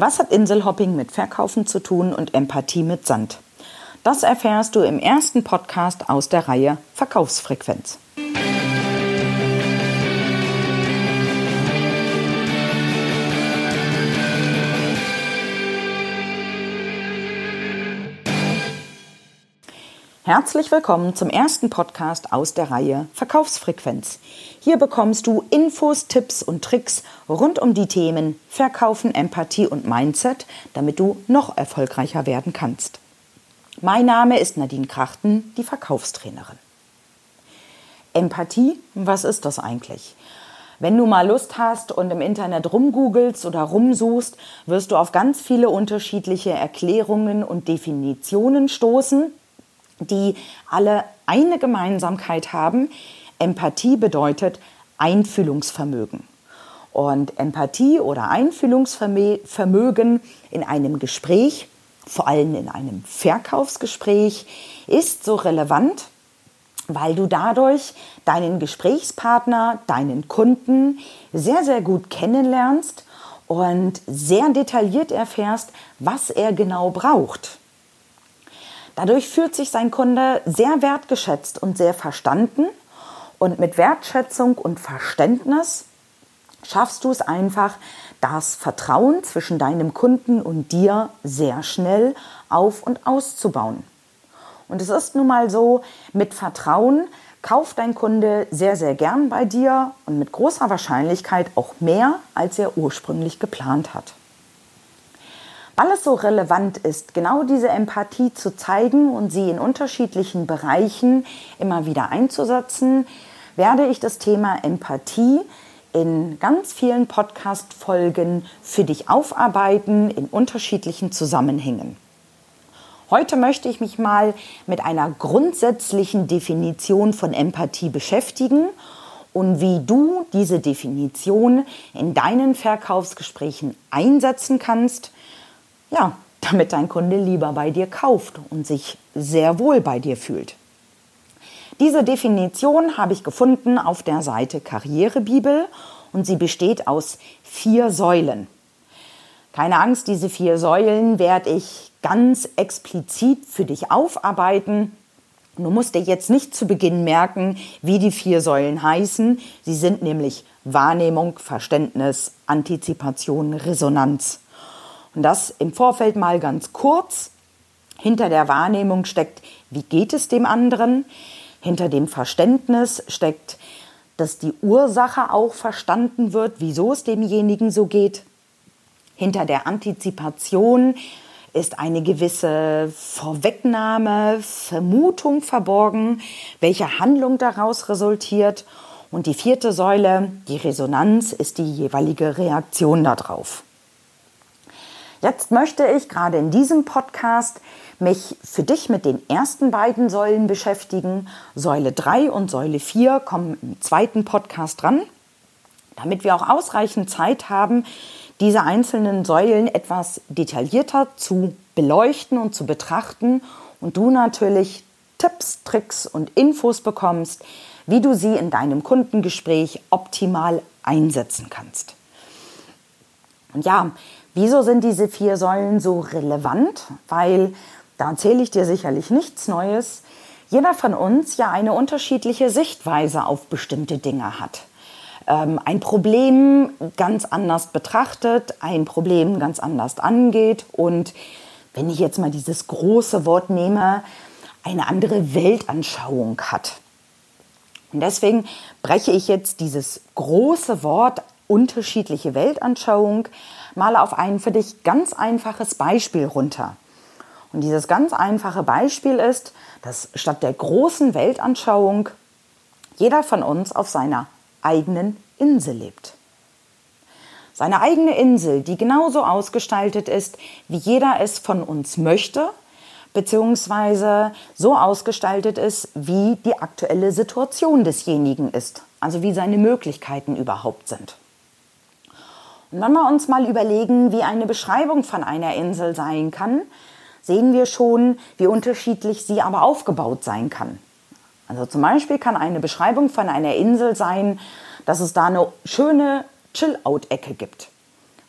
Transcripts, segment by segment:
Was hat Inselhopping mit Verkaufen zu tun und Empathie mit Sand? Das erfährst du im ersten Podcast aus der Reihe Verkaufsfrequenz. Herzlich willkommen zum ersten Podcast aus der Reihe Verkaufsfrequenz. Hier bekommst du Infos, Tipps und Tricks rund um die Themen Verkaufen, Empathie und Mindset, damit du noch erfolgreicher werden kannst. Mein Name ist Nadine Krachten, die Verkaufstrainerin. Empathie, was ist das eigentlich? Wenn du mal Lust hast und im Internet rumgoogelst oder rumsuchst, wirst du auf ganz viele unterschiedliche Erklärungen und Definitionen stoßen die alle eine Gemeinsamkeit haben. Empathie bedeutet Einfühlungsvermögen. Und Empathie oder Einfühlungsvermögen in einem Gespräch, vor allem in einem Verkaufsgespräch, ist so relevant, weil du dadurch deinen Gesprächspartner, deinen Kunden sehr, sehr gut kennenlernst und sehr detailliert erfährst, was er genau braucht. Dadurch fühlt sich sein Kunde sehr wertgeschätzt und sehr verstanden. Und mit Wertschätzung und Verständnis schaffst du es einfach, das Vertrauen zwischen deinem Kunden und dir sehr schnell auf und auszubauen. Und es ist nun mal so, mit Vertrauen kauft dein Kunde sehr, sehr gern bei dir und mit großer Wahrscheinlichkeit auch mehr, als er ursprünglich geplant hat. Weil es so relevant ist, genau diese Empathie zu zeigen und sie in unterschiedlichen Bereichen immer wieder einzusetzen, werde ich das Thema Empathie in ganz vielen Podcast-Folgen für dich aufarbeiten in unterschiedlichen Zusammenhängen. Heute möchte ich mich mal mit einer grundsätzlichen Definition von Empathie beschäftigen und wie du diese Definition in deinen Verkaufsgesprächen einsetzen kannst, ja, damit dein Kunde lieber bei dir kauft und sich sehr wohl bei dir fühlt. Diese Definition habe ich gefunden auf der Seite Karrierebibel und sie besteht aus vier Säulen. Keine Angst, diese vier Säulen werde ich ganz explizit für dich aufarbeiten. Du musst dir jetzt nicht zu Beginn merken, wie die vier Säulen heißen. Sie sind nämlich Wahrnehmung, Verständnis, Antizipation, Resonanz. Und das im Vorfeld mal ganz kurz. Hinter der Wahrnehmung steckt, wie geht es dem anderen? Hinter dem Verständnis steckt, dass die Ursache auch verstanden wird, wieso es demjenigen so geht. Hinter der Antizipation ist eine gewisse Vorwegnahme, Vermutung verborgen, welche Handlung daraus resultiert. Und die vierte Säule, die Resonanz, ist die jeweilige Reaktion darauf. Jetzt möchte ich gerade in diesem Podcast mich für dich mit den ersten beiden Säulen beschäftigen. Säule 3 und Säule 4 kommen im zweiten Podcast dran, damit wir auch ausreichend Zeit haben, diese einzelnen Säulen etwas detaillierter zu beleuchten und zu betrachten und du natürlich Tipps, Tricks und Infos bekommst, wie du sie in deinem Kundengespräch optimal einsetzen kannst. Und ja, Wieso sind diese vier Säulen so relevant? Weil, da erzähle ich dir sicherlich nichts Neues, jeder von uns ja eine unterschiedliche Sichtweise auf bestimmte Dinge hat. Ähm, ein Problem ganz anders betrachtet, ein Problem ganz anders angeht und wenn ich jetzt mal dieses große Wort nehme, eine andere Weltanschauung hat. Und deswegen breche ich jetzt dieses große Wort unterschiedliche Weltanschauung mal auf ein für dich ganz einfaches Beispiel runter. Und dieses ganz einfache Beispiel ist, dass statt der großen Weltanschauung jeder von uns auf seiner eigenen Insel lebt. Seine eigene Insel, die genauso ausgestaltet ist, wie jeder es von uns möchte, beziehungsweise so ausgestaltet ist, wie die aktuelle Situation desjenigen ist, also wie seine Möglichkeiten überhaupt sind. Wenn wir uns mal überlegen, wie eine Beschreibung von einer Insel sein kann, sehen wir schon, wie unterschiedlich sie aber aufgebaut sein kann. Also zum Beispiel kann eine Beschreibung von einer Insel sein, dass es da eine schöne Chill-Out-Ecke gibt.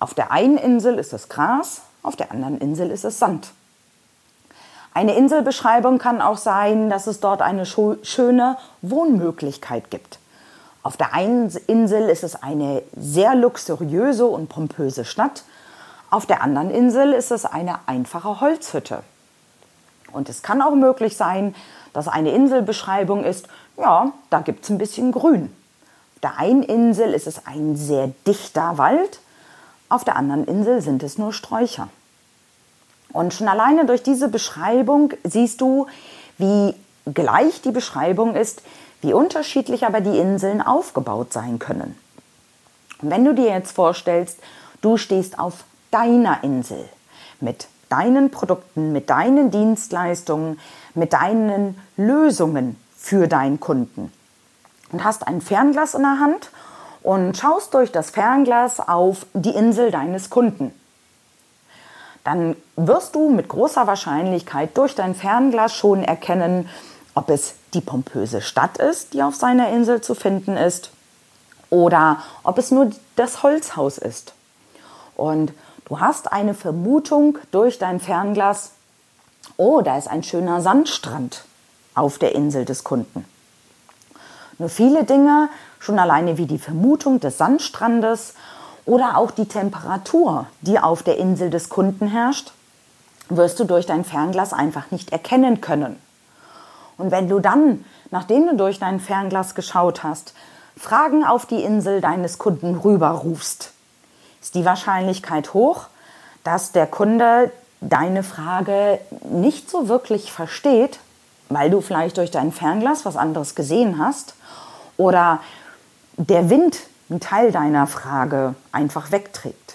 Auf der einen Insel ist es Gras, auf der anderen Insel ist es Sand. Eine Inselbeschreibung kann auch sein, dass es dort eine schöne Wohnmöglichkeit gibt. Auf der einen Insel ist es eine sehr luxuriöse und pompöse Stadt. Auf der anderen Insel ist es eine einfache Holzhütte. Und es kann auch möglich sein, dass eine Inselbeschreibung ist, ja, da gibt es ein bisschen Grün. Auf der einen Insel ist es ein sehr dichter Wald, auf der anderen Insel sind es nur Sträucher. Und schon alleine durch diese Beschreibung siehst du, wie gleich die Beschreibung ist, wie unterschiedlich aber die Inseln aufgebaut sein können. Und wenn du dir jetzt vorstellst, du stehst auf deiner Insel mit deinen Produkten, mit deinen Dienstleistungen, mit deinen Lösungen für deinen Kunden und hast ein Fernglas in der Hand und schaust durch das Fernglas auf die Insel deines Kunden dann wirst du mit großer Wahrscheinlichkeit durch dein Fernglas schon erkennen, ob es die pompöse Stadt ist, die auf seiner Insel zu finden ist, oder ob es nur das Holzhaus ist. Und du hast eine Vermutung durch dein Fernglas, oh, da ist ein schöner Sandstrand auf der Insel des Kunden. Nur viele Dinge, schon alleine wie die Vermutung des Sandstrandes oder auch die Temperatur, die auf der Insel des Kunden herrscht, wirst du durch dein Fernglas einfach nicht erkennen können. Und wenn du dann, nachdem du durch dein Fernglas geschaut hast, Fragen auf die Insel deines Kunden rüberrufst, ist die Wahrscheinlichkeit hoch, dass der Kunde deine Frage nicht so wirklich versteht, weil du vielleicht durch dein Fernglas was anderes gesehen hast oder der Wind einen Teil deiner Frage einfach wegträgt.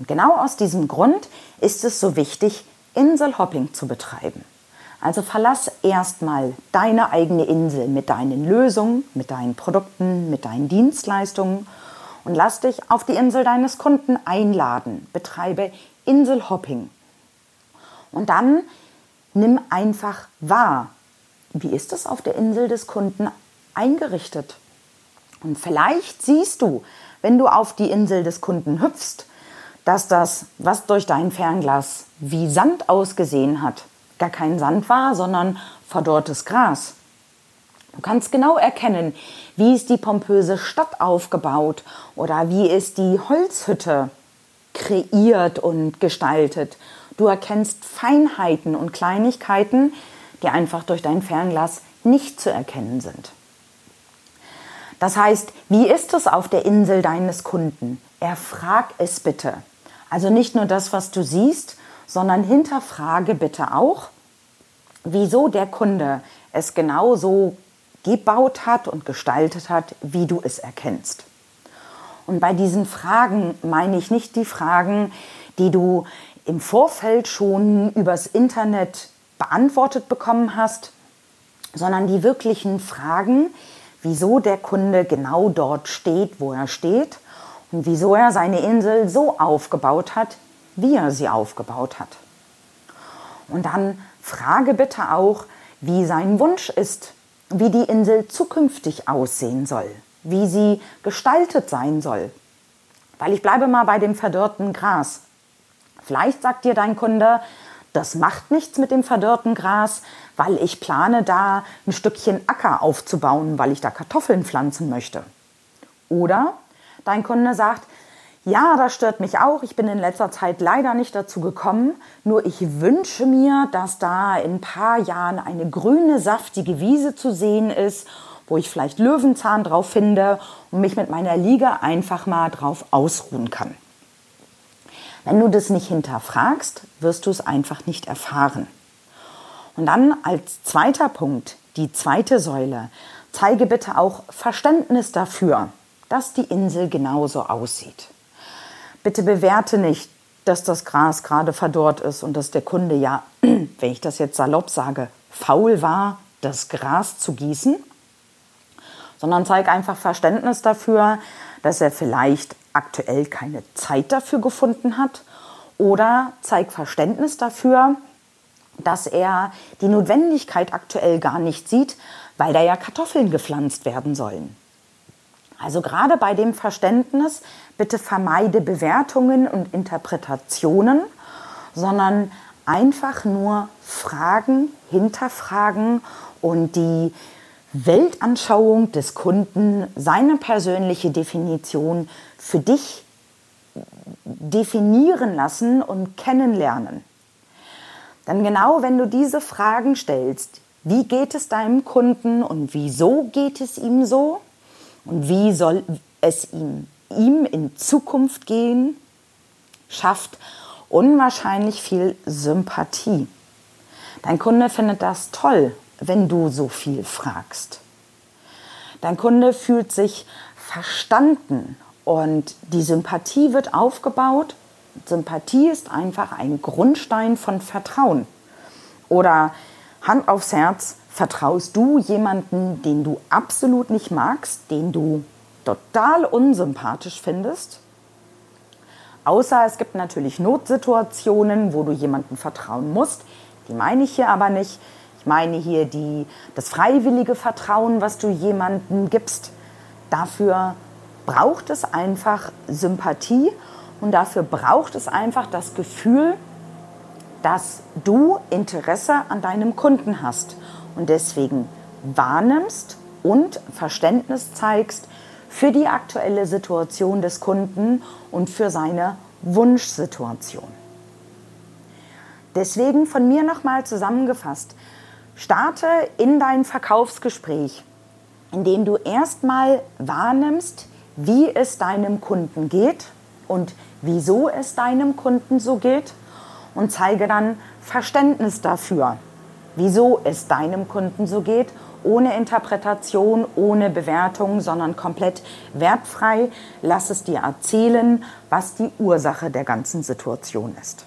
Und genau aus diesem Grund ist es so wichtig, Inselhopping zu betreiben. Also verlass erstmal deine eigene Insel mit deinen Lösungen, mit deinen Produkten, mit deinen Dienstleistungen und lass dich auf die Insel deines Kunden einladen. Betreibe Inselhopping. Und dann nimm einfach wahr, wie ist es auf der Insel des Kunden eingerichtet? Und vielleicht siehst du, wenn du auf die Insel des Kunden hüpfst, dass das, was durch dein Fernglas wie Sand ausgesehen hat, gar kein Sand war, sondern verdorrtes Gras. Du kannst genau erkennen, wie ist die pompöse Stadt aufgebaut oder wie ist die Holzhütte kreiert und gestaltet. Du erkennst Feinheiten und Kleinigkeiten, die einfach durch dein Fernglas nicht zu erkennen sind. Das heißt, wie ist es auf der Insel deines Kunden? Erfrag es bitte. Also nicht nur das, was du siehst, sondern hinterfrage bitte auch, wieso der Kunde es genau so gebaut hat und gestaltet hat, wie du es erkennst. Und bei diesen Fragen meine ich nicht die Fragen, die du im Vorfeld schon übers Internet beantwortet bekommen hast, sondern die wirklichen Fragen, wieso der Kunde genau dort steht, wo er steht und wieso er seine Insel so aufgebaut hat, wie er sie aufgebaut hat. Und dann frage bitte auch, wie sein Wunsch ist, wie die Insel zukünftig aussehen soll, wie sie gestaltet sein soll. Weil ich bleibe mal bei dem verdörrten Gras. Vielleicht sagt dir dein Kunde, das macht nichts mit dem verdörrten Gras, weil ich plane da ein Stückchen Acker aufzubauen, weil ich da Kartoffeln pflanzen möchte. Oder dein Kunde sagt, ja, das stört mich auch. Ich bin in letzter Zeit leider nicht dazu gekommen. Nur ich wünsche mir, dass da in ein paar Jahren eine grüne, saftige Wiese zu sehen ist, wo ich vielleicht Löwenzahn drauf finde und mich mit meiner Liege einfach mal drauf ausruhen kann. Wenn du das nicht hinterfragst, wirst du es einfach nicht erfahren. Und dann als zweiter Punkt, die zweite Säule, zeige bitte auch Verständnis dafür, dass die Insel genauso aussieht. Bitte bewerte nicht, dass das Gras gerade verdorrt ist und dass der Kunde ja, wenn ich das jetzt salopp sage, faul war, das Gras zu gießen, sondern zeige einfach Verständnis dafür, dass er vielleicht aktuell keine Zeit dafür gefunden hat oder zeig Verständnis dafür, dass er die Notwendigkeit aktuell gar nicht sieht, weil da ja Kartoffeln gepflanzt werden sollen. Also gerade bei dem Verständnis bitte vermeide Bewertungen und Interpretationen, sondern einfach nur fragen, hinterfragen und die Weltanschauung des Kunden, seine persönliche Definition für dich definieren lassen und kennenlernen. Denn genau wenn du diese Fragen stellst, wie geht es deinem Kunden und wieso geht es ihm so und wie soll es ihm, ihm in Zukunft gehen, schafft unwahrscheinlich viel Sympathie. Dein Kunde findet das toll, wenn du so viel fragst. Dein Kunde fühlt sich verstanden und die Sympathie wird aufgebaut. Sympathie ist einfach ein Grundstein von Vertrauen. Oder Hand aufs Herz, vertraust du jemanden, den du absolut nicht magst, den du total unsympathisch findest? Außer es gibt natürlich Notsituationen, wo du jemandem vertrauen musst. Die meine ich hier aber nicht. Ich meine hier die, das freiwillige Vertrauen, was du jemandem gibst. Dafür braucht es einfach Sympathie und dafür braucht es einfach das Gefühl, dass du Interesse an deinem Kunden hast und deswegen wahrnimmst und Verständnis zeigst für die aktuelle Situation des Kunden und für seine Wunschsituation. Deswegen von mir nochmal zusammengefasst, starte in dein Verkaufsgespräch, indem du erstmal wahrnimmst, wie es deinem Kunden geht und wieso es deinem Kunden so geht und zeige dann Verständnis dafür, wieso es deinem Kunden so geht, ohne Interpretation, ohne Bewertung, sondern komplett wertfrei. Lass es dir erzählen, was die Ursache der ganzen Situation ist.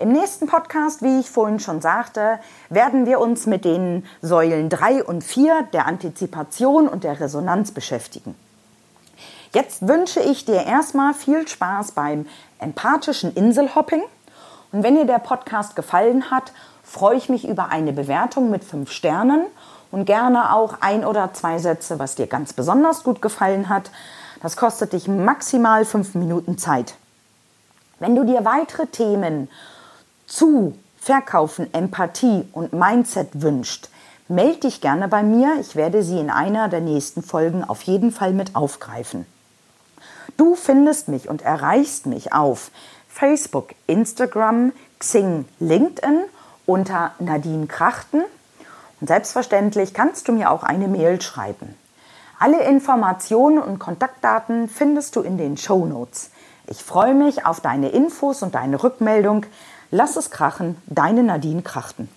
Im nächsten Podcast, wie ich vorhin schon sagte, werden wir uns mit den Säulen 3 und 4 der Antizipation und der Resonanz beschäftigen. Jetzt wünsche ich dir erstmal viel Spaß beim empathischen Inselhopping. Und wenn dir der Podcast gefallen hat, freue ich mich über eine Bewertung mit fünf Sternen und gerne auch ein oder zwei Sätze, was dir ganz besonders gut gefallen hat. Das kostet dich maximal fünf Minuten Zeit. Wenn du dir weitere Themen zu Verkaufen, Empathie und Mindset wünscht, melde dich gerne bei mir. Ich werde sie in einer der nächsten Folgen auf jeden Fall mit aufgreifen. Du findest mich und erreichst mich auf Facebook, Instagram, Xing, LinkedIn unter Nadine Krachten. Und selbstverständlich kannst du mir auch eine Mail schreiben. Alle Informationen und Kontaktdaten findest du in den Show Notes. Ich freue mich auf deine Infos und deine Rückmeldung. Lass es krachen, deine Nadine Krachten.